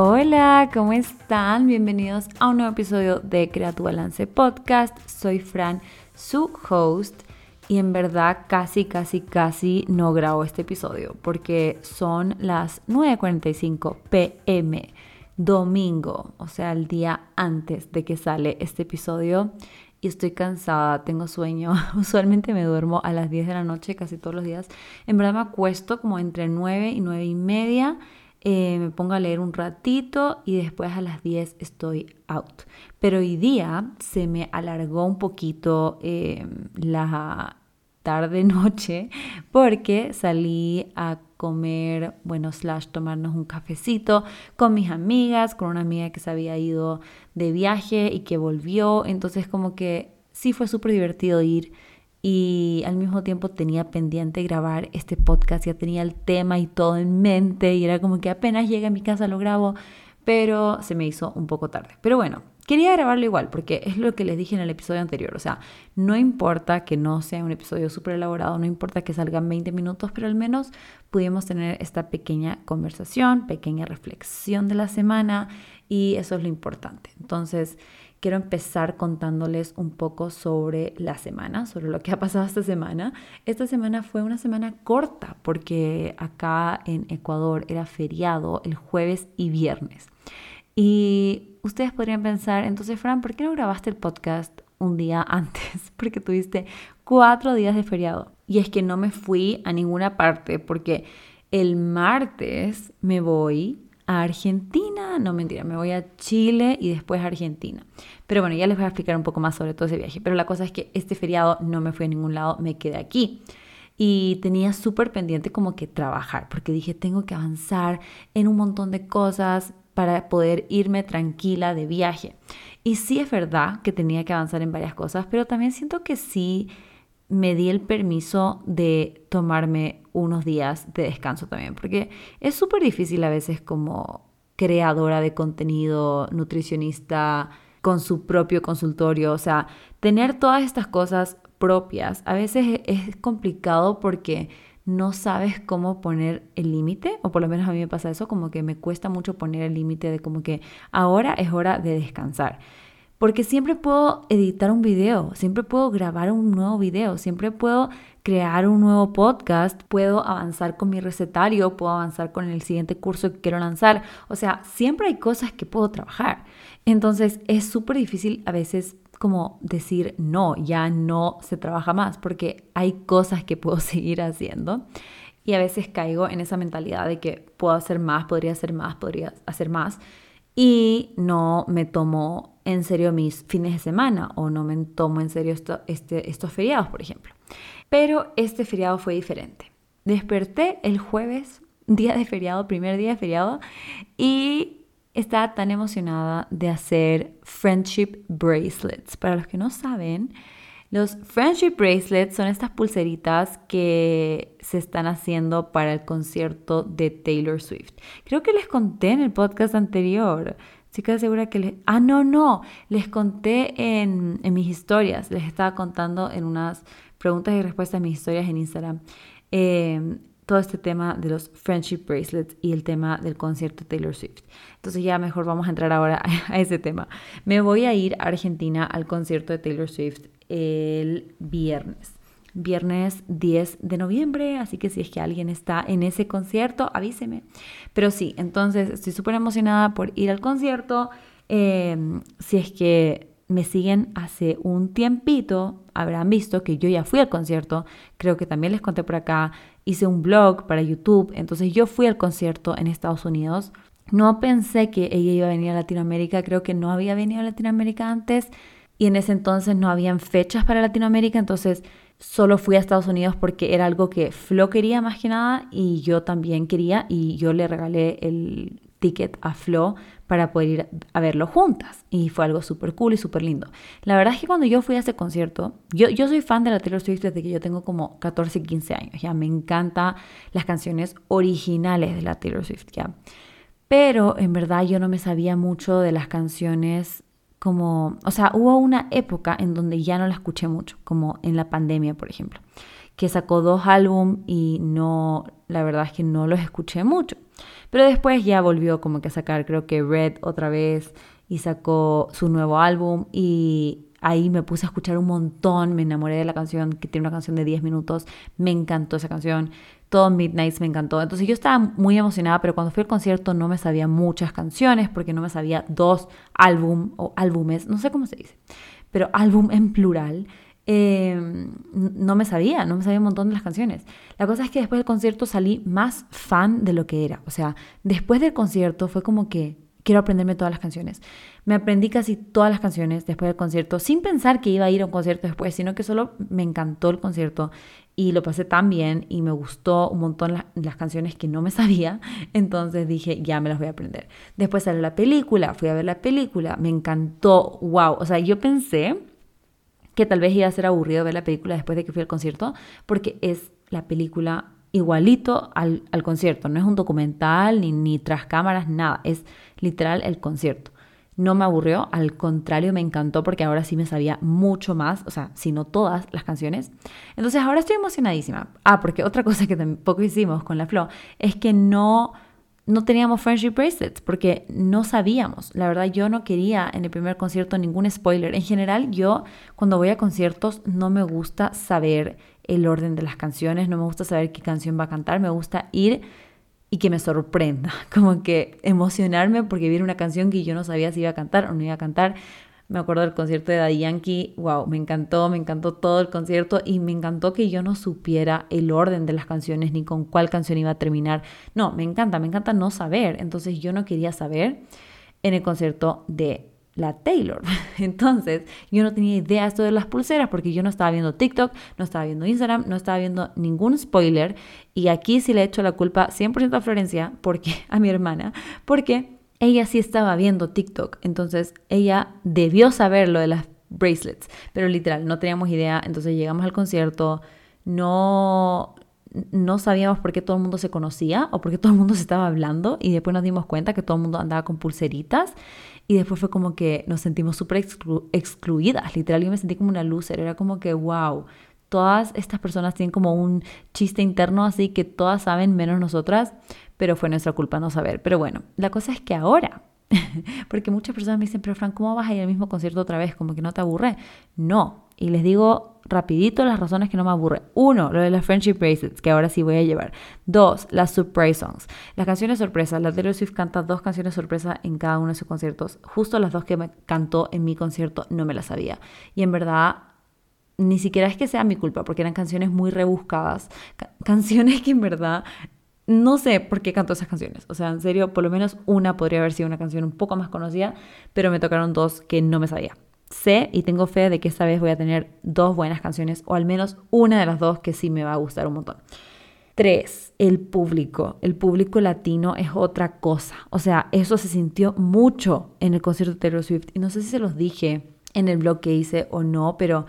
Hola, ¿cómo están? Bienvenidos a un nuevo episodio de Crea tu Balance Podcast. Soy Fran, su host, y en verdad casi, casi, casi no grabo este episodio porque son las 9.45 pm, domingo, o sea, el día antes de que sale este episodio. Y estoy cansada, tengo sueño. Usualmente me duermo a las 10 de la noche casi todos los días. En verdad me acuesto como entre 9 y 9 y media eh, me pongo a leer un ratito y después a las 10 estoy out. Pero hoy día se me alargó un poquito eh, la tarde-noche porque salí a comer, bueno, slash tomarnos un cafecito con mis amigas, con una amiga que se había ido de viaje y que volvió. Entonces como que sí fue súper divertido ir y al mismo tiempo tenía pendiente grabar este podcast, ya tenía el tema y todo en mente y era como que apenas llegue a mi casa lo grabo, pero se me hizo un poco tarde. Pero bueno, quería grabarlo igual porque es lo que les dije en el episodio anterior, o sea, no importa que no sea un episodio súper elaborado, no importa que salgan 20 minutos, pero al menos pudimos tener esta pequeña conversación, pequeña reflexión de la semana y eso es lo importante. Entonces, quiero empezar contándoles un poco sobre la semana, sobre lo que ha pasado esta semana. Esta semana fue una semana corta porque acá en Ecuador era feriado el jueves y viernes. Y ustedes podrían pensar, entonces Fran, ¿por qué no grabaste el podcast un día antes? Porque tuviste cuatro días de feriado. Y es que no me fui a ninguna parte porque el martes me voy a Argentina, no mentira, me voy a Chile y después a Argentina. Pero bueno, ya les voy a explicar un poco más sobre todo ese viaje. Pero la cosa es que este feriado no me fui a ningún lado, me quedé aquí. Y tenía súper pendiente como que trabajar, porque dije, tengo que avanzar en un montón de cosas para poder irme tranquila de viaje. Y sí es verdad que tenía que avanzar en varias cosas, pero también siento que sí me di el permiso de tomarme unos días de descanso también, porque es súper difícil a veces como creadora de contenido, nutricionista, con su propio consultorio, o sea, tener todas estas cosas propias a veces es complicado porque no sabes cómo poner el límite, o por lo menos a mí me pasa eso, como que me cuesta mucho poner el límite de como que ahora es hora de descansar. Porque siempre puedo editar un video, siempre puedo grabar un nuevo video, siempre puedo crear un nuevo podcast, puedo avanzar con mi recetario, puedo avanzar con el siguiente curso que quiero lanzar. O sea, siempre hay cosas que puedo trabajar. Entonces es súper difícil a veces como decir no, ya no se trabaja más, porque hay cosas que puedo seguir haciendo. Y a veces caigo en esa mentalidad de que puedo hacer más, podría hacer más, podría hacer más. Y no me tomo en serio mis fines de semana o no me tomo en serio este, estos feriados, por ejemplo. Pero este feriado fue diferente. Desperté el jueves, día de feriado, primer día de feriado, y estaba tan emocionada de hacer friendship bracelets. Para los que no saben, los friendship bracelets son estas pulseritas que se están haciendo para el concierto de Taylor Swift. Creo que les conté en el podcast anterior. Sí que segura que les... Ah, no, no. Les conté en, mis historias. Les estaba contando en unas preguntas y respuestas en mis historias en Instagram. Em, todo este tema de los friendship bracelets y el tema del concierto de Taylor Swift. Entonces ya mejor vamos a entrar ahora a ese tema. Me voy a ir a Argentina al concierto de Taylor Swift el viernes viernes 10 de noviembre, así que si es que alguien está en ese concierto, avíseme. Pero sí, entonces estoy súper emocionada por ir al concierto. Em, si es que me siguen hace un tiempito, habrán visto que yo ya fui al concierto, creo que también les conté por acá, hice un blog para YouTube, entonces yo fui al concierto en Estados Unidos. No pensé que ella iba a venir a Latinoamérica, creo que no había venido a Latinoamérica antes y en ese entonces no habían fechas para Latinoamérica, entonces solo fui a Estados Unidos porque era algo que Flo quería más que nada y yo también quería y yo le regalé el ticket a Flo para poder ir a verlo juntas y fue algo súper cool y súper lindo. La verdad es que cuando yo fui a ese concierto, yo, yo soy fan de la Taylor Swift desde que yo tengo como 14, 15 años, ya me encantan las canciones originales de la Taylor Swift, ya. Pero en verdad yo no me sabía mucho de las canciones como, o sea, hubo una época en donde ya no la escuché mucho, como en la pandemia, por ejemplo, que sacó dos álbum y no, la verdad es que no los escuché mucho. Pero después ya volvió como que a sacar, creo que Red otra vez y sacó su nuevo álbum y ahí me puse a escuchar un montón, me enamoré de la canción, que tiene una canción de 10 minutos, me encantó esa canción, todo Midnights me encantó. Entonces yo estaba muy emocionada, pero cuando fui al concierto no me sabía muchas canciones porque no me sabía dos álbum o álbumes, no sé cómo se dice, pero álbum en plural. Em, no me sabía, no me sabía un montón de las canciones. La cosa es que después del concierto salí más fan de lo que era. O sea, después del concierto fue como que quiero aprenderme todas las canciones. Me aprendí casi todas las canciones después del concierto, sin pensar que iba a ir a un concierto después, sino que solo me encantó el concierto y lo pasé tan bien y me gustó un montón las canciones que no me sabía, entonces dije, ya me las voy a aprender. Después salió la película, fui a ver la película, me encantó, wow, o sea, yo pensé que tal vez iba a ser aburrido ver la película después de que fui al concierto, porque es la película igualito al, concierto, no es un documental ni, ni tras cámaras, nada, es literal el concierto. No me aburrió, al contrario me encantó porque ahora sí me sabía mucho más, o sea, si no todas las canciones. Entonces ahora estoy emocionadísima. Ah, porque otra cosa que tampoco hicimos con la Flow es que no no teníamos friendship bracelets porque no sabíamos. La verdad, yo no quería en el primer concierto ningún spoiler. En general, yo cuando voy a conciertos no me gusta saber el orden de las canciones, no me gusta saber qué canción va a cantar, me gusta ir y que me sorprenda, como que emocionarme porque viene una canción que yo no sabía si iba a cantar o no iba a cantar. Me acuerdo del concierto de Daddy Yankee, wow, me encantó, me encantó todo el concierto y me encantó que yo no supiera el orden de las canciones ni con cuál canción iba a terminar. No, me encanta, me encanta no saber. Entonces yo no quería saber en el concierto de la Taylor. Entonces, yo no tenía idea esto de las pulseras porque yo no estaba viendo TikTok, no estaba viendo Instagram, no estaba viendo ningún spoiler. Y aquí sí le he hecho la culpa 100% a Florencia, porque a mi hermana, porque ella sí estaba viendo TikTok, entonces ella debió saber lo de las bracelets, pero literal, no teníamos idea, entonces llegamos al concierto, no, no sabíamos por qué todo el mundo se conocía o por qué todo el mundo se estaba hablando y después nos dimos cuenta que todo el mundo andaba con pulseritas y después fue como que nos sentimos súper excluidas, literal, yo me sentí como una loser, era como que, wow, todas estas personas tienen como un chiste interno así que todas saben menos nosotras, pero fue nuestra culpa no saber. Pero bueno, la cosa es que ahora, porque muchas personas me dicen, pero Fran, ¿cómo vas a ir al mismo concierto otra vez? Como que no te aburre. No, y les digo rapidito las razones que no me aburre. Uno, lo de las Friendship Bracelets, que ahora sí voy a llevar. Dos, las Surprise Songs. Las canciones sorpresa. La Taylor Swift canta dos canciones sorpresa en cada uno de sus conciertos. Justo las dos que me cantó en mi concierto no me las sabía. Y en verdad ni siquiera es que sea mi culpa, porque eran canciones muy rebuscadas, canciones que en verdad no sé por qué canto esas canciones. O sea, en serio, por lo menos una podría haber sido una canción un poco más conocida, pero me tocaron dos que no me sabía. Sé y tengo fe de que esta vez voy a tener dos buenas canciones, o al menos una de las dos que sí me va a gustar un montón. Tres, el público. El público latino es otra cosa. O sea, eso se sintió mucho en el concierto de Taylor Swift. Y no sé si se los dije en el blog que hice o no, pero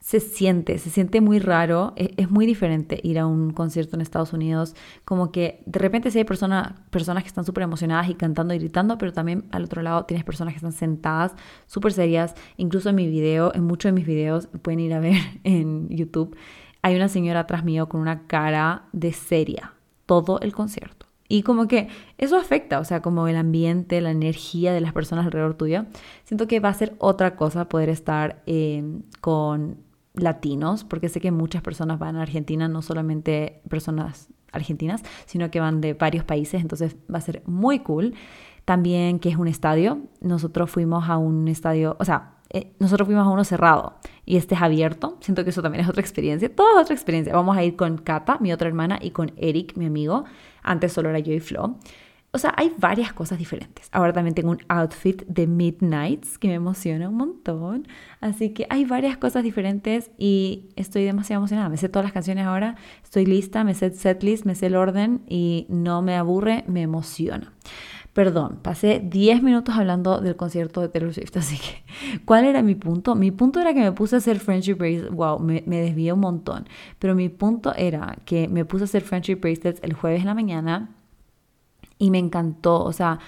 se siente, se siente muy raro, e, es, muy diferente ir a un concierto en Estados Unidos, como que de repente sí hay personas que están súper emocionadas y cantando y gritando, pero también al otro lado tienes personas que están sentadas, súper serias, incluso en mi video, en muchos de mis videos, pueden ir a ver en YouTube, hay una señora atrás mío con una cara de seria, todo el concierto. Y como que eso afecta, o sea, como el ambiente, la energía de las personas alrededor tuyo. Siento que va a ser otra cosa poder estar eh, con latinos, porque sé que muchas personas van a Argentina, no solamente personas argentinas, sino que van de varios países, entonces va a ser muy cool. También que es un estadio, nosotros fuimos a un estadio, o sea, eh, nosotros fuimos a uno cerrado y este es abierto, siento que eso también es otra experiencia, toda otra experiencia. Vamos a ir con Kata, mi otra hermana, y con Eric, mi amigo, antes solo era yo y Flo. O sea, hay varias cosas diferentes. Ahora también tengo un outfit de Midnights que me emociona un montón. Así que hay varias cosas diferentes y estoy demasiado emocionada. Me sé todas las canciones ahora, estoy lista, me sé el setlist, me sé el orden y no me aburre, me emociona. Perdón, pasé 10 minutos hablando del concierto de Taylor Swift, así que, ¿cuál era mi punto? Mi punto era que me puse a hacer Friendship Bracelets, wow, me, me desvié un montón, pero mi punto era que me puse a hacer Friendship Bracelets el jueves en la mañana y me encantó. O sea,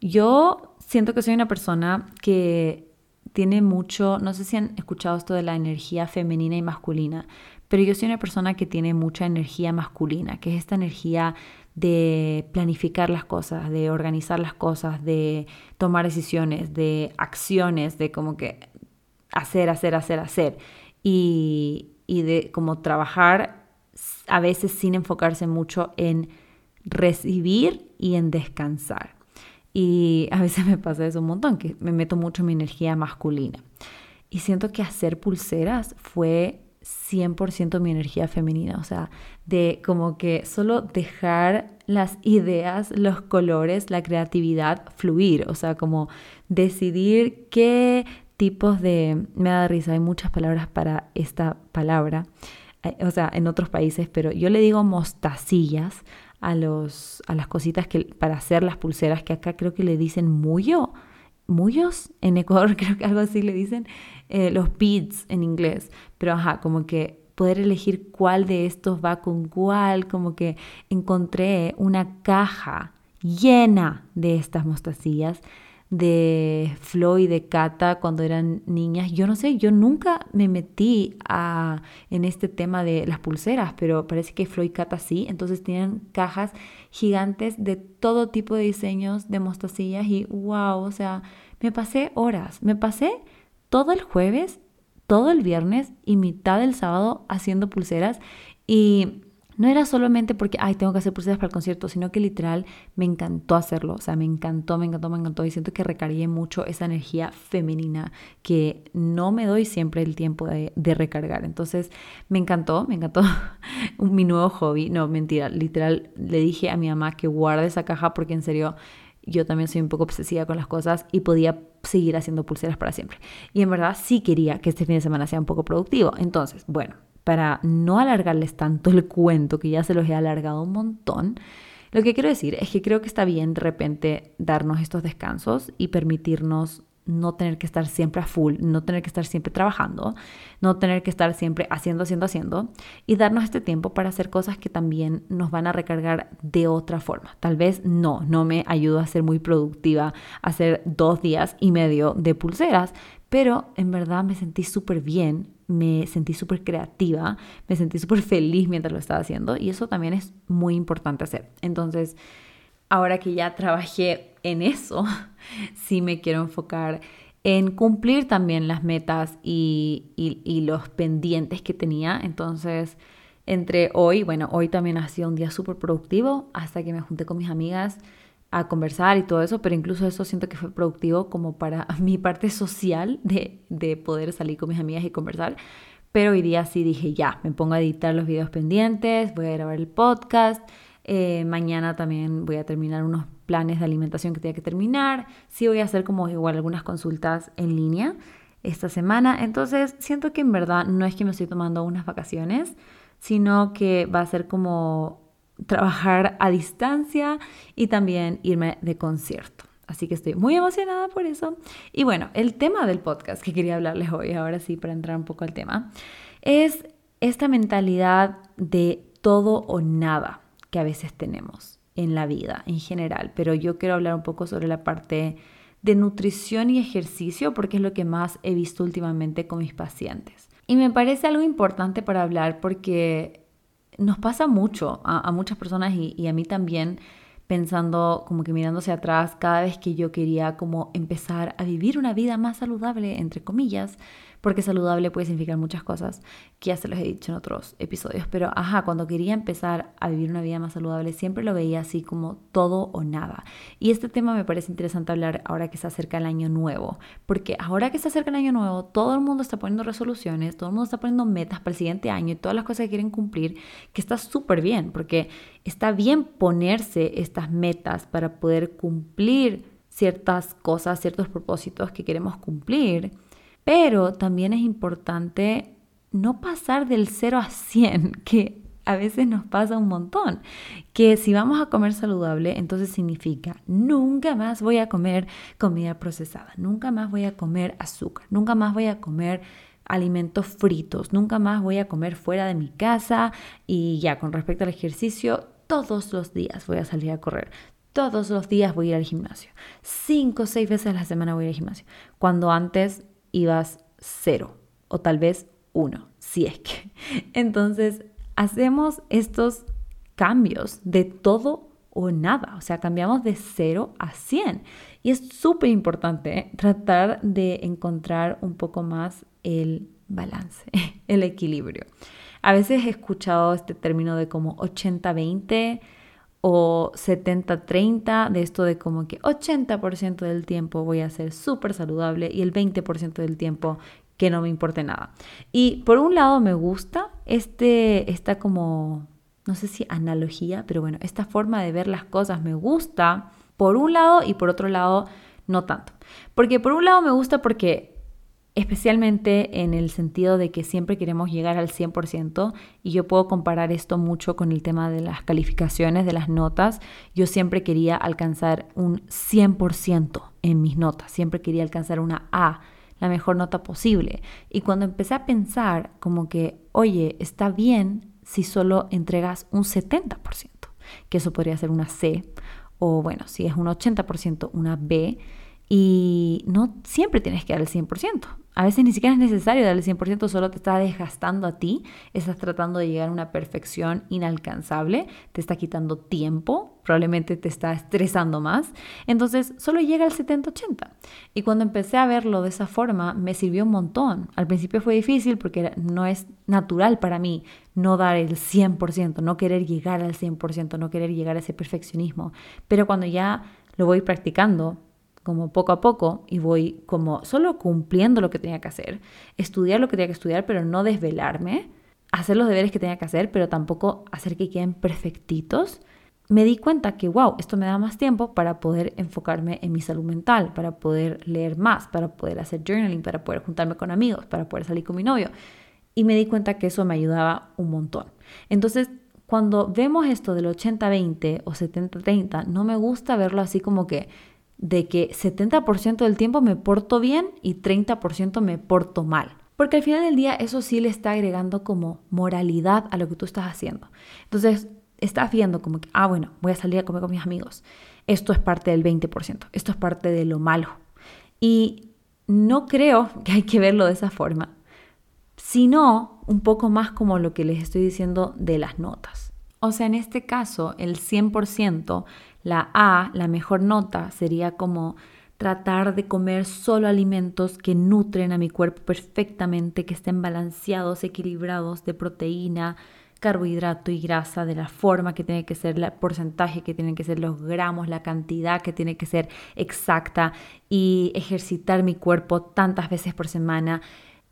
yo siento que soy una persona que tiene mucho, no sé si han escuchado esto de la energía femenina y masculina, pero yo soy una persona que tiene mucha energía masculina, que es esta energía de planificar las cosas, de organizar las cosas, de tomar decisiones, de acciones, de como que hacer, hacer, hacer, hacer. Y, y de como trabajar a veces sin enfocarse mucho en recibir y en descansar. Y a veces me pasa eso un montón, que me meto mucho en mi energía masculina. Y siento que hacer pulseras fue 100% mi energía femenina, o sea, de como que solo dejar las ideas, los colores, la creatividad fluir, o sea, como decidir qué tipos de... Me da risa, hay muchas palabras para esta palabra, eh, o sea, en otros países, pero yo le digo mostacillas a, los, a las cositas que, para hacer las pulseras, que acá creo que le dicen muyo, muyos, en Ecuador creo que algo así le dicen, eh, los beads en inglés, pero ajá, como que poder elegir cuál de estos va con cuál, como que encontré una caja llena de estas mostacillas de Flo y de Cata cuando eran niñas. Yo no sé, yo nunca me metí a, en este tema de las pulseras, pero parece que Flo y Cata sí. Entonces tienen cajas gigantes de todo tipo de diseños de mostacillas y wow, o sea, me pasé horas, me pasé todo el jueves, todo el viernes y mitad del sábado haciendo pulseras y no era solamente porque, ay, tengo que hacer pulseras para el concierto, sino que literal me encantó hacerlo. O sea, me encantó, me encantó, me encantó. Y siento que recargué mucho esa energía femenina que no me doy siempre el tiempo de, recargar. Entonces, me encantó, me encantó mi nuevo hobby. No, mentira, literal, le dije a mi mamá que guarde esa caja porque en serio yo también soy un poco obsesiva con las cosas y podía seguir haciendo pulseras para siempre. Y en verdad sí quería que este fin de semana sea un poco productivo. Entonces, bueno, para no alargarles tanto el cuento, que ya se los he alargado un montón, lo que quiero decir es que creo que está bien de repente darnos estos descansos y permitirnos no tener que estar siempre a full, no tener que estar siempre trabajando, no tener que estar siempre haciendo, haciendo, haciendo y darnos este tiempo para hacer cosas que también nos van a recargar de otra forma. Tal vez no, no me ayuda a ser muy productiva, hacer dos días y medio de pulseras, pero en verdad me sentí súper bien, me sentí súper creativa, me sentí súper feliz mientras lo estaba haciendo y eso también es muy importante hacer. Entonces, ahora que ya trabajé en eso, sí me quiero enfocar en cumplir también las metas y, y, los pendientes que tenía. Entonces, entre hoy, bueno, hoy también ha sido un día súper productivo hasta que me junté con mis amigas a conversar y todo eso, pero incluso eso siento que fue productivo como para mi parte social de, de poder salir con mis amigas y conversar. Pero hoy día sí dije, ya, me pongo a editar los videos pendientes, voy a grabar el podcast eh, mañana también voy a terminar unos planes de alimentación que tenía que terminar. Sí voy a hacer como igual algunas consultas en línea esta semana. Entonces siento que en verdad no es que me estoy tomando unas vacaciones, sino que va a ser como trabajar a distancia y también irme de concierto. Así que estoy muy emocionada por eso. Y bueno, el tema del podcast que quería hablarles hoy, ahora sí, para entrar un poco al tema, es esta mentalidad de todo o nada que a veces tenemos en la vida en general, pero yo quiero hablar un poco sobre la parte de nutrición y ejercicio porque es lo que más he visto últimamente con mis pacientes. Y me parece algo importante para hablar porque nos pasa mucho a, muchas personas y, y a mí también pensando como que mirándose atrás cada vez que yo quería como empezar a vivir una vida más saludable, entre comillas, porque saludable puede significar muchas cosas, que ya se los he dicho en otros episodios, pero ajá, cuando quería empezar a vivir una vida más saludable, siempre lo veía así como todo o nada. Y este tema me parece interesante hablar ahora que se acerca el año nuevo, porque ahora que se acerca el año nuevo, todo el mundo está poniendo resoluciones, todo el mundo está poniendo metas para el siguiente año y todas las cosas que quieren cumplir, que está súper bien, porque está bien ponerse estas metas para poder cumplir ciertas cosas, ciertos propósitos que queremos cumplir pero también es importante no pasar del 0 a 100, que a veces nos pasa un montón. Que si vamos a comer saludable, entonces significa nunca más voy a comer comida procesada, nunca más voy a comer azúcar, nunca más voy a comer alimentos fritos, nunca más voy a comer fuera de mi casa y ya con respecto al ejercicio, todos los días voy a salir a correr. Todos los días voy a ir al gimnasio. Cinco o seis veces a la semana voy a ir al gimnasio. Cuando antes ibas cero o tal vez uno. si es que. Entonces, hacemos estos cambios de todo o nada, o sea, cambiamos de 0 a 100. Y es súper importante ¿eh? tratar de encontrar un poco más el balance, el equilibrio. A veces he escuchado este término de como 80-20 o 70-30, de esto de como que 80% del tiempo voy a ser súper saludable y el 20% del tiempo que no me importe nada. Y por un lado me gusta este, esta como, no sé si analogía, pero bueno, esta forma de ver las cosas me gusta por un lado y por otro lado no tanto. Porque por un lado me gusta porque especialmente en el sentido de que siempre queremos llegar al 100% y yo puedo comparar esto mucho con el tema de las calificaciones, de las notas. Yo siempre quería alcanzar un 100% en mis notas, siempre quería alcanzar una A, la mejor nota posible. Y cuando empecé a pensar como que, oye, está bien si solo entregas un 70%, que eso podría ser una C, o bueno, si es un 80%, una B, y no siempre tienes que dar el 100%. A veces ni siquiera es necesario dar el 100%, solo te está desgastando a ti, estás tratando de llegar a una perfección inalcanzable, te está quitando tiempo, probablemente te está estresando más. Entonces, solo llega al 70-80. Y cuando empecé a verlo de esa forma, me sirvió un montón. Al principio fue difícil porque no es natural para mí no dar el 100%, no querer llegar al 100%, no querer llegar a ese perfeccionismo. Pero cuando ya lo voy practicando, como poco a poco y voy como solo cumpliendo lo que tenía que hacer, estudiar lo que tenía que estudiar, pero no desvelarme, hacer los deberes que tenía que hacer, pero tampoco hacer que queden perfectitos, me di cuenta que, wow, esto me da más tiempo para poder enfocarme en mi salud mental, para poder leer más, para poder hacer journaling, para poder juntarme con amigos, para poder salir con mi novio. Y me di cuenta que eso me ayudaba un montón. Entonces, cuando vemos esto del 80-20 o 70-30, no me gusta verlo así como que de que 70% del tiempo me porto bien y 30% me porto mal. Porque al final del día eso sí le está agregando como moralidad a lo que tú estás haciendo. Entonces, estás viendo como que, ah, bueno, voy a salir a comer con mis amigos. Esto es parte del 20%, esto es parte de lo malo. Y no creo que hay que verlo de esa forma, sino un poco más como lo que les estoy diciendo de las notas. O sea, en este caso, el 100% la A, la mejor nota, sería como tratar de comer solo alimentos que nutren a mi cuerpo perfectamente, que estén balanceados, equilibrados de proteína, carbohidrato y grasa, de la forma que tiene que ser, el porcentaje que tienen que ser los gramos, la cantidad que tiene que ser exacta y ejercitar mi cuerpo tantas veces por semana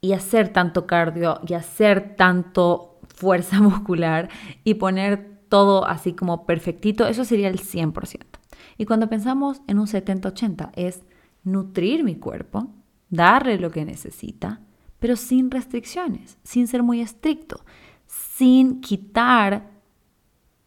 y hacer tanto cardio y hacer tanto fuerza muscular y poner todo así como perfectito, eso sería el 100%. Y cuando pensamos en un 70-80 es nutrir mi cuerpo, darle lo que necesita, pero sin restricciones, sin ser muy estricto, sin quitar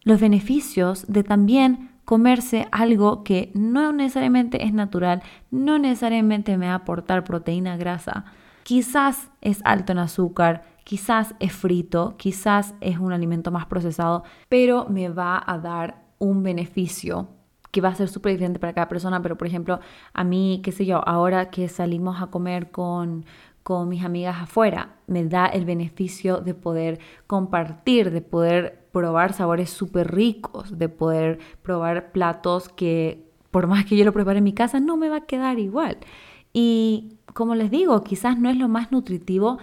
los beneficios de también comerse algo que no necesariamente es natural, no necesariamente me va a aportar proteína, grasa, quizás es alto en azúcar, quizás es frito, quizás es un alimento más procesado, pero me va a dar un beneficio que va a ser súper diferente para cada persona, pero por ejemplo, a mí, qué sé yo, ahora que salimos a comer con, con mis amigas afuera, me da el beneficio de poder compartir, de poder probar sabores súper ricos, de poder probar platos que por más que yo lo prepare en mi casa, no me va a quedar igual. Y como les digo, quizás no es lo más nutritivo,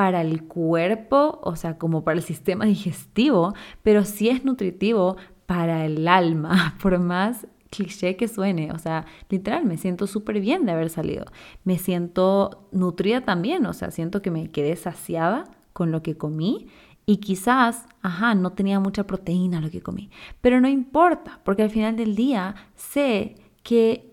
para el cuerpo, o sea, como para el sistema digestivo, pero sí es nutritivo para el alma, por más cliché que suene, o sea, literal, me siento súper bien de haber salido. Me siento nutrida también, o sea, siento que me quedé saciada con lo que comí y quizás, ajá, no tenía mucha proteína lo que comí, pero no importa, porque al final del día sé que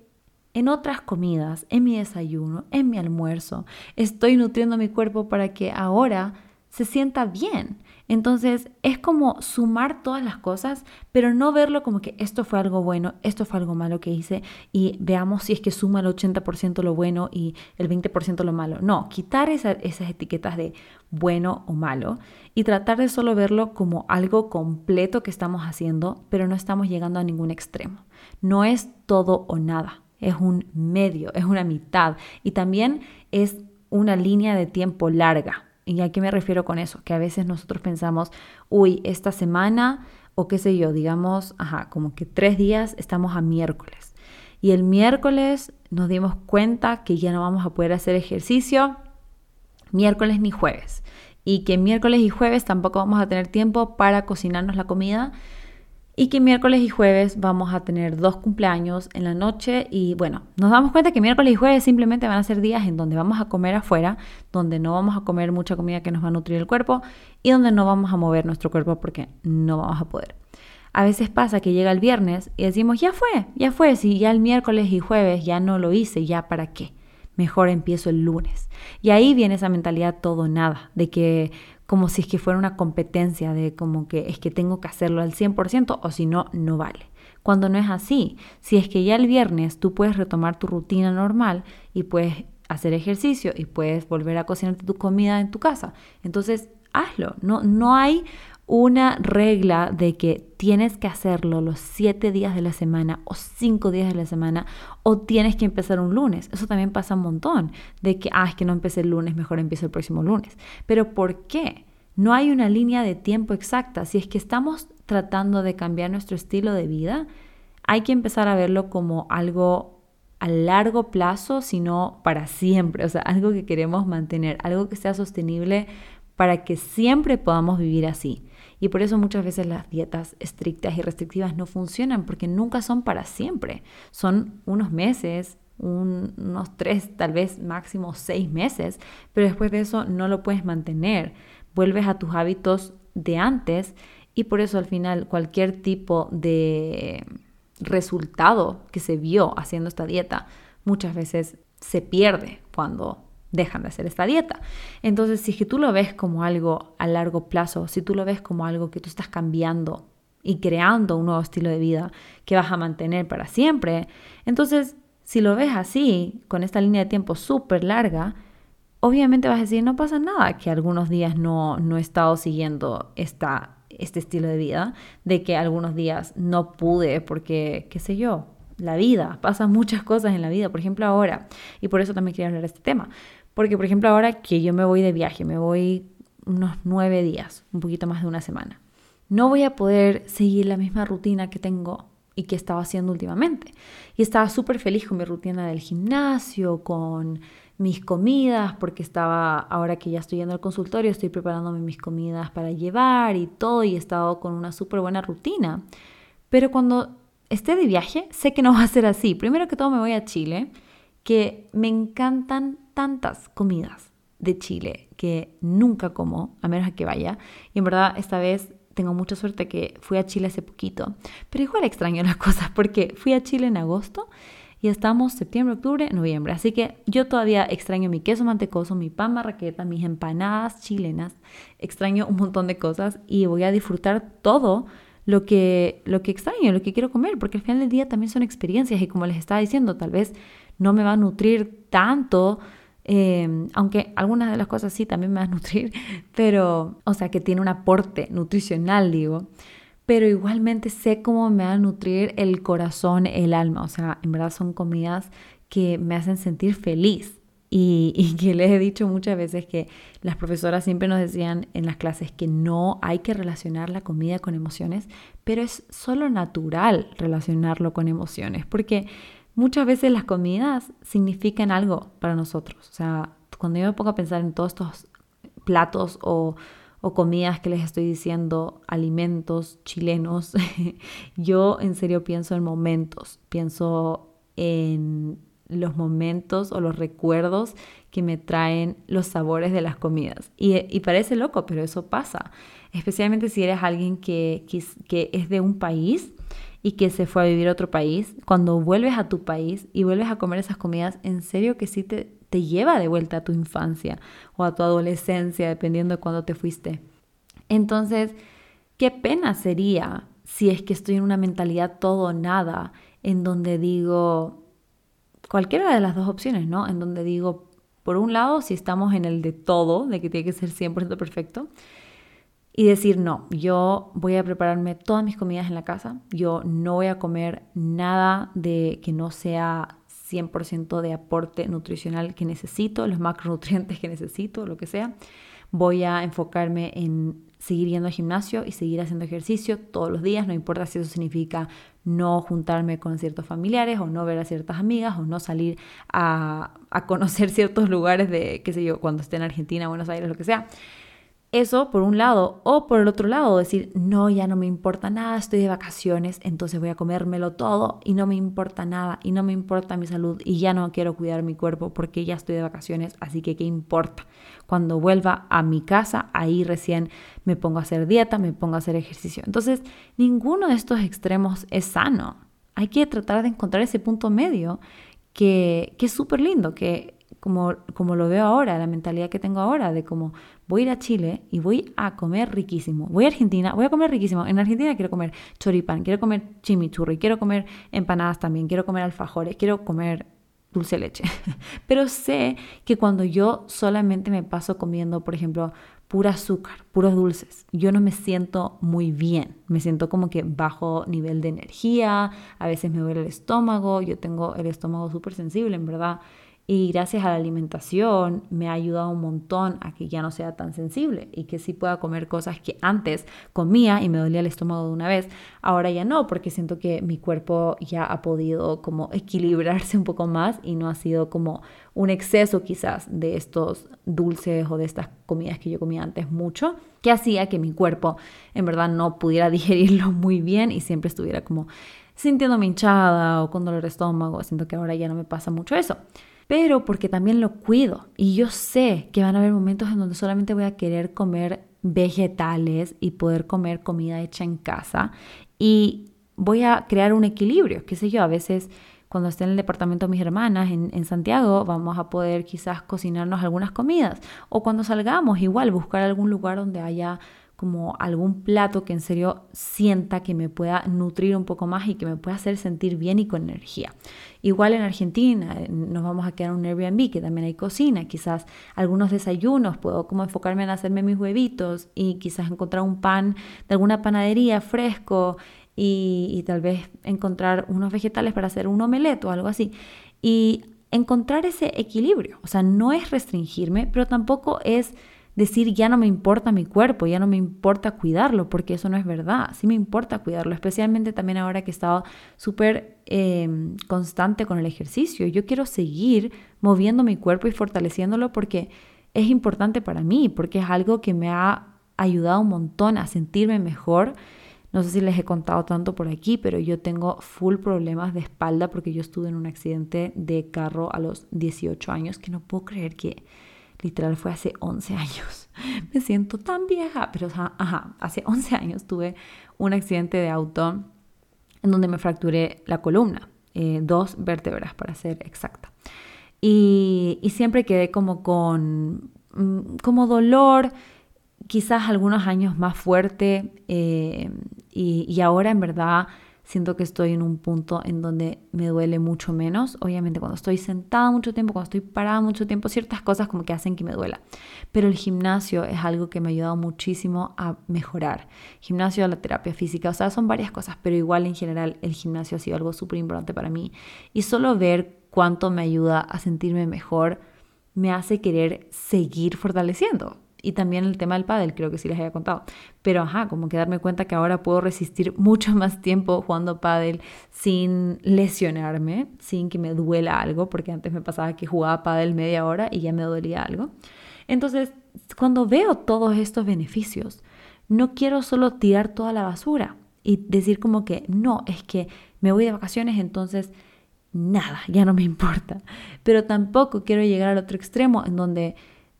en otras comidas, en mi desayuno, en mi almuerzo. Estoy nutriendo mi cuerpo para que ahora se sienta bien. Entonces es como sumar todas las cosas, pero no verlo como que esto fue algo bueno, esto fue algo malo que hice y veamos si es que suma el 80% lo bueno y el 20% lo malo. No, quitar esas etiquetas de bueno o malo y tratar de solo verlo como algo completo que estamos haciendo, pero no estamos llegando a ningún extremo. No es todo o nada es un medio, es una mitad y también es una línea de tiempo larga. ¿Y a qué me refiero con eso? Que a veces nosotros pensamos, uy, esta semana o qué sé yo, digamos, ajá, como que tres días estamos a miércoles. Y el miércoles nos dimos cuenta que ya no vamos a poder hacer ejercicio miércoles ni jueves. Y que miércoles y jueves tampoco vamos a tener tiempo para cocinarnos la comida y que miércoles y jueves vamos a tener dos cumpleaños en la noche y bueno, nos damos cuenta que miércoles y jueves simplemente van a ser días en donde vamos a comer afuera, donde no vamos a comer mucha comida que nos va a nutrir el cuerpo y donde no vamos a mover nuestro cuerpo porque no vamos a poder. A veces pasa que llega el viernes y decimos, ya fue, ya fue, si ya el miércoles y jueves ya no lo hice, ya para qué. Mejor empiezo el lunes. Y ahí viene esa mentalidad todo nada, de que como si es que fuera una competencia de como que es que tengo que hacerlo al 100% o si no, no vale. Cuando no es así, si es que ya el viernes tú puedes retomar tu rutina normal y puedes hacer ejercicio y puedes volver a cocinar tu comida en tu casa, entonces hazlo. No, no hay una regla de que tienes que hacerlo los siete días de la semana o cinco días de la semana o tienes que empezar un lunes. Eso también pasa un montón, de que, ah, es que no empecé el lunes, mejor empiezo el próximo lunes. Pero ¿por qué? No hay una línea de tiempo exacta. Si es que estamos tratando de cambiar nuestro estilo de vida, hay que empezar a verlo como algo a largo plazo, sino para siempre, o sea, algo que queremos mantener, algo que sea sostenible para que siempre podamos vivir así. Y por eso muchas veces las dietas estrictas y restrictivas no funcionan porque nunca son para siempre. Son unos meses, unos tres, tal vez máximo seis meses, pero después de eso no lo puedes mantener. Vuelves a tus hábitos de antes y por eso al final cualquier tipo de resultado que se vio haciendo esta dieta muchas veces se pierde cuando dejan de hacer esta dieta. Entonces, si tú lo ves como algo a largo plazo, si tú lo ves como algo que tú estás cambiando y creando un nuevo estilo de vida que vas a mantener para siempre, entonces, si lo ves así, con esta línea de tiempo súper larga, obviamente vas a decir, no pasa nada que algunos días no, no he estado siguiendo esta, este estilo de vida, de que algunos días no pude porque, qué sé yo, la vida, pasan muchas cosas en la vida, por ejemplo ahora, y por eso también quería hablar de este tema, porque, por ejemplo, ahora que yo me voy de viaje, me voy unos nueve días, un poquito más de una semana, no voy a poder seguir la misma rutina que tengo y que estaba haciendo últimamente. Y estaba súper feliz con mi rutina del gimnasio, con mis comidas, porque estaba, ahora que ya estoy yendo al consultorio, estoy preparándome mis comidas para llevar y todo, y he estado con una súper buena rutina. Pero cuando esté de viaje, sé que no va a ser así. Primero que todo me voy a Chile, que me encantan tantas comidas de Chile que nunca como, a menos que vaya. Y en verdad esta vez tengo mucha suerte que fui a Chile hace poquito. Pero igual extraño las cosas porque fui a Chile en agosto y estamos septiembre, octubre, noviembre. Así que yo todavía extraño mi queso mantecoso, mi pan marraqueta, mis empanadas chilenas. Extraño un montón de cosas y voy a disfrutar todo lo que, lo que extraño, lo que quiero comer, porque al final del día también son experiencias y como les estaba diciendo, tal vez no me va a nutrir tanto Em, aunque algunas de las cosas sí también me van a nutrir, pero, o sea, que tiene un aporte nutricional, digo, pero igualmente sé cómo me va a nutrir el corazón, el alma, o sea, en verdad son comidas que me hacen sentir feliz. Y, y, que les he dicho muchas veces que las profesoras siempre nos decían en las clases que no hay que relacionar la comida con emociones, pero es solo natural relacionarlo con emociones, porque muchas veces las comidas significan algo para nosotros. O sea, cuando yo me pongo a pensar en todos estos platos o, comidas que les estoy diciendo, alimentos chilenos, yo en serio pienso en momentos, pienso en los momentos o los recuerdos que me traen los sabores de las comidas. Y, parece loco, pero eso pasa. Especialmente si eres alguien que, que es de un país y que se fue a vivir a otro país, cuando vuelves a tu país y vuelves a comer esas comidas, en serio que sí te, te lleva de vuelta a tu infancia o a tu adolescencia, dependiendo de cuándo te fuiste. Entonces, qué pena sería si es que estoy en una mentalidad todo o nada, en donde digo, cualquiera de las dos opciones, ¿no? En donde digo, por un lado, si estamos en el de todo, de que tiene que ser 100% perfecto, y decir, no, yo voy a prepararme todas mis comidas en la casa, yo no voy a comer nada de que no sea 100% de aporte nutricional que necesito, los macronutrientes que necesito, lo que sea. voy a enfocarme en seguir yendo al gimnasio y seguir haciendo ejercicio todos los días, no importa si eso significa no juntarme con ciertos familiares o no ver a ciertas amigas o no salir a, a conocer ciertos lugares de, qué sé yo, cuando esté en Argentina, Buenos Aires, lo que sea. Eso por un lado, o por el otro lado, decir, no, ya no me importa nada, estoy de vacaciones, entonces voy a comérmelo todo y no me importa nada y no me importa mi salud y ya no quiero cuidar mi cuerpo porque ya estoy de vacaciones, así que ¿qué importa? Cuando vuelva a mi casa, ahí recién me pongo a hacer dieta, me pongo a hacer ejercicio. Entonces, ninguno de estos extremos es sano. Hay que tratar de encontrar ese punto medio que, que es súper lindo, que como, como lo veo ahora, la mentalidad que tengo ahora de como voy a ir a Chile y voy a comer riquísimo. Voy a Argentina, voy a comer riquísimo. En Argentina quiero comer choripán, quiero comer chimichurri, quiero comer empanadas también, quiero comer alfajores, quiero comer dulce leche. Pero sé que cuando yo solamente me paso comiendo, por ejemplo, pura azúcar, puros dulces, yo no me siento muy bien. Me siento como que bajo nivel de energía, a veces me duele el estómago, yo tengo el estómago súper sensible, en verdad y gracias a la alimentación me ha ayudado un montón a que ya no sea tan sensible y que sí pueda comer cosas que antes comía y me dolía el estómago de una vez. Ahora ya no, porque siento que mi cuerpo ya ha podido como equilibrarse un poco más y no ha sido como un exceso quizás de estos dulces o de estas comidas que yo comía antes mucho, que hacía que mi cuerpo en verdad no pudiera digerirlo muy bien y siempre estuviera como sintiéndome hinchada o con dolor de estómago. Siento que ahora ya no me pasa mucho eso pero porque también lo cuido y yo sé que van a haber momentos en donde solamente voy a querer comer vegetales y poder comer comida hecha en casa y voy a crear un equilibrio, qué sé yo, a veces cuando esté en el departamento de mis hermanas en, en, Santiago, vamos a poder quizás cocinarnos algunas comidas. O cuando salgamos, igual, buscar algún lugar donde haya como algún plato que en serio sienta que me pueda nutrir un poco más y que me pueda hacer sentir bien y con energía. Igual en Argentina eh, nos vamos a quedar en un Airbnb que también hay cocina, quizás algunos desayunos, puedo como enfocarme en hacerme mis huevitos y quizás encontrar un pan de alguna panadería fresco y, tal vez encontrar unos vegetales para hacer un omelette o algo así. Y encontrar ese equilibrio, o sea, no es restringirme, pero tampoco es decir ya no me importa mi cuerpo, ya no me importa cuidarlo, porque eso no es verdad. Sí me importa cuidarlo, especialmente también ahora que he estado súper em, constante con el ejercicio. Yo quiero seguir moviendo mi cuerpo y fortaleciéndolo porque es importante para mí, porque es algo que me ha ayudado un montón a sentirme mejor. No sé si les he contado tanto por aquí, pero yo tengo full problemas de espalda porque yo estuve en un accidente de carro a los 18 años, que no puedo creer que literal fue hace 11 años. Me siento tan vieja, pero ajá, hace 11 años tuve un accidente de auto en donde me fracturé la columna, eh, dos vértebras para ser exacta. Y, siempre quedé como con, mm, como dolor, quizás algunos años más fuerte eh, y, y ahora en verdad siento que estoy en un punto en donde me duele mucho menos. Obviamente cuando estoy sentada mucho tiempo, cuando estoy parada mucho tiempo, ciertas cosas como que hacen que me duela. Pero el gimnasio es algo que me ha ayudado muchísimo a mejorar. Gimnasio, la terapia física, o sea, son varias cosas, pero igual en general el gimnasio ha sido algo súper importante para mí. Y solo ver cuánto me ayuda a sentirme mejor me hace querer seguir fortaleciendo y también el tema del pádel, creo que sí les había contado. Pero ajá, como que darme cuenta que ahora puedo resistir mucho más tiempo jugando pádel sin lesionarme, sin que me duela algo, porque antes me pasaba que jugaba pádel media hora y ya me dolía algo. Entonces, cuando veo todos estos beneficios, no quiero solo tirar toda la basura y decir como que no, es que me voy de vacaciones, entonces nada, ya no me importa. Pero tampoco quiero llegar al otro extremo en donde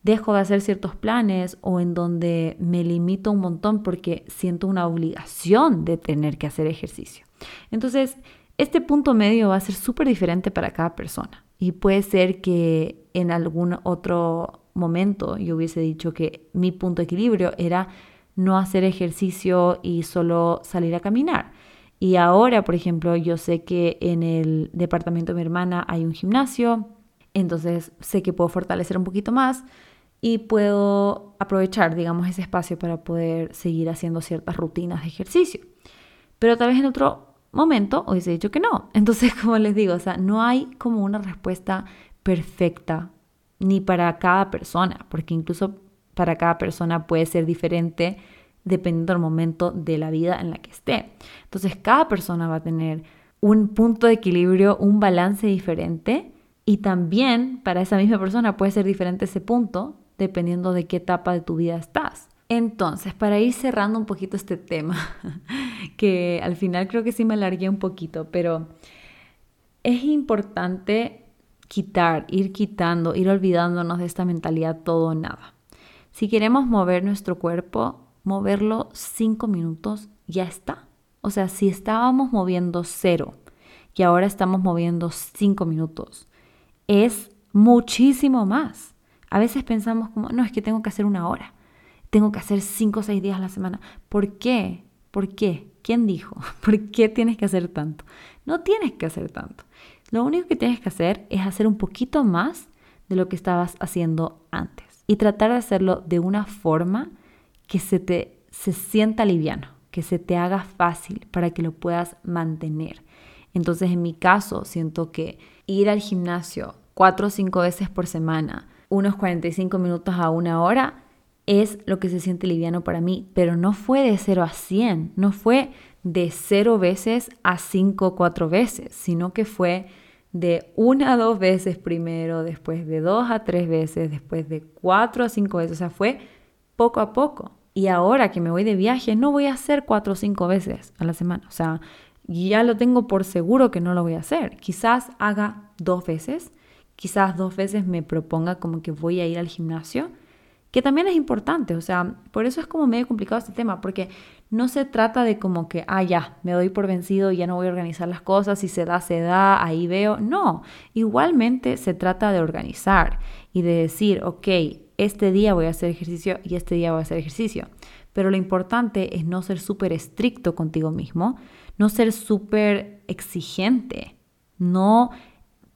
dejo de hacer ciertos planes o en donde me limito un montón porque siento una obligación de tener que hacer ejercicio. Entonces, este punto medio va a ser súper diferente para cada persona y puede ser que en algún otro momento yo hubiese dicho que mi punto de equilibrio era no hacer ejercicio y solo salir a caminar. Y ahora, por ejemplo, yo sé que en el departamento de mi hermana hay un gimnasio, entonces sé que puedo fortalecer un poquito más, y puedo aprovechar, digamos, ese espacio para poder seguir haciendo ciertas rutinas de ejercicio. Pero tal vez en otro momento hubiese dicho que no. Entonces, como les digo, o sea, no hay como una respuesta perfecta ni para cada persona, porque incluso para cada persona puede ser diferente dependiendo del momento de la vida en la que esté. Entonces cada persona va a tener un punto de equilibrio, un balance diferente y también para esa misma persona puede ser diferente ese punto dependiendo de qué etapa de tu vida estás. Entonces, para ir cerrando un poquito este tema, que al final creo que sí me alargué un poquito, pero es importante quitar, ir quitando, ir olvidándonos de esta mentalidad todo o nada. Si queremos mover nuestro cuerpo, moverlo cinco minutos, ya está. O sea, si estábamos moviendo cero y ahora estamos moviendo cinco minutos, es muchísimo más. A veces pensamos como, no, es que tengo que hacer una hora, tengo que hacer cinco o seis días a la semana. ¿Por qué? ¿Por qué? ¿Quién dijo? ¿Por qué tienes que hacer tanto? No tienes que hacer tanto. Lo único que tienes que hacer es hacer un poquito más de lo que estabas haciendo antes y tratar de hacerlo de una forma que se te se sienta liviano, que se te haga fácil para que lo puedas mantener. Entonces, en mi caso, siento que ir al gimnasio cuatro o cinco veces por semana, unos 45 minutos a una hora, es lo que se siente liviano para mí, pero no fue de 0 a 100, no fue de 0 veces a 5 o 4 veces, sino que fue de una a dos veces primero, después de dos a tres veces, después de cuatro a cinco veces, o sea, fue poco a poco. Y ahora que me voy de viaje, no voy a hacer cuatro o cinco veces a la semana. O sea, ya lo tengo por seguro que no lo voy a hacer. Quizás haga dos veces, quizás dos veces me proponga como que voy a ir al gimnasio, que también es importante. O sea, por eso es como medio complicado este tema, porque no se trata de como que, ah, ya, me doy por vencido ya no voy a organizar las cosas, si se da, se da, ahí veo. No, igualmente se trata de organizar y de decir, ok, este día voy a hacer ejercicio y este día voy a hacer ejercicio. Pero lo importante es no ser súper estricto contigo mismo, no ser súper exigente, no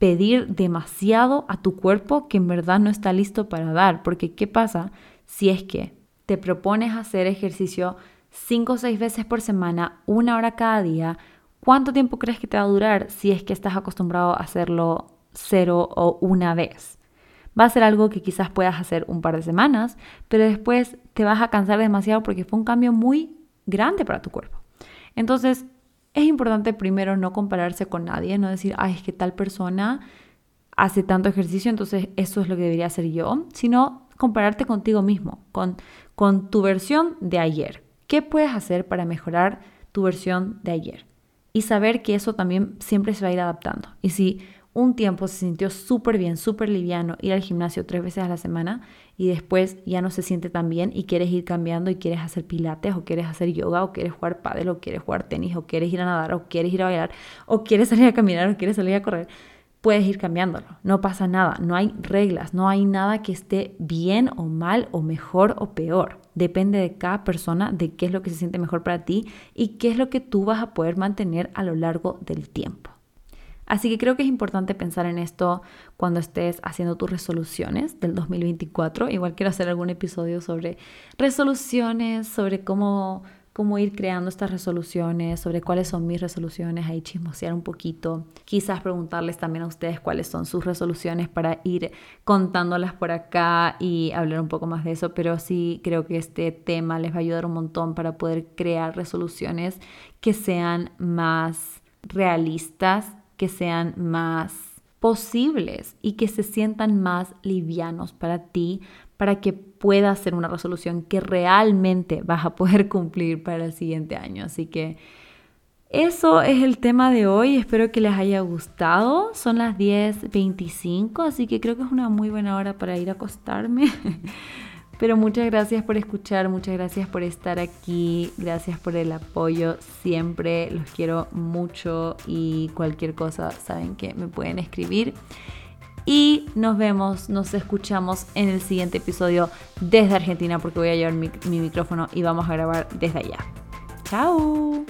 pedir demasiado a tu cuerpo que en verdad no está listo para dar. Porque ¿qué pasa si es que te propones hacer ejercicio cinco o seis veces por semana, una hora cada día? ¿Cuánto tiempo crees que te va a durar si es que estás acostumbrado a hacerlo cero o una vez? Va a ser algo que quizás puedas hacer un par de semanas, pero después te vas a cansar demasiado porque fue un cambio muy grande para tu cuerpo. Entonces, es importante primero no compararse con nadie, no decir, ay, es que tal persona hace tanto ejercicio, entonces eso es lo que debería hacer yo, sino compararte contigo mismo, con, con tu versión de ayer. ¿Qué puedes hacer para mejorar tu versión de ayer? Y saber que eso también siempre se va a ir adaptando. Y si un tiempo se sintió súper bien, súper liviano ir al gimnasio tres veces a la semana y después ya no se siente tan bien y quieres ir cambiando y quieres hacer pilates o quieres hacer yoga o quieres jugar pádel o quieres jugar tenis o quieres ir a nadar o quieres ir a bailar o quieres salir a caminar o quieres salir a correr, puedes ir cambiándolo. No pasa nada, no hay reglas, no hay nada que esté bien o mal o mejor o peor. Depende de cada persona, de qué es lo que se siente mejor para ti y qué es lo que tú vas a poder mantener a lo largo del tiempo. Así que creo que es importante pensar en esto cuando estés haciendo tus resoluciones del 2024. Igual quiero hacer algún episodio sobre resoluciones, sobre cómo, cómo ir creando estas resoluciones, sobre cuáles son mis resoluciones, ahí chismosear un poquito. Quizás preguntarles también a ustedes cuáles son sus resoluciones para ir contándolas por acá y hablar un poco más de eso. Pero sí creo que este tema les va a ayudar un montón para poder crear resoluciones que sean más realistas que sean más posibles y que se sientan más livianos para ti, para que puedas hacer una resolución que realmente vas a poder cumplir para el siguiente año. Así que eso es el tema de hoy. Espero que les haya gustado. Son las 10.25, así que creo que es una muy buena hora para ir a acostarme. Pero muchas gracias por escuchar, muchas gracias por estar aquí, gracias por el apoyo siempre, los quiero mucho y cualquier cosa saben que me pueden escribir. Y nos vemos, nos escuchamos en el siguiente episodio desde Argentina porque voy a llevar mi, mi micrófono y vamos a grabar desde allá. ¡Chao!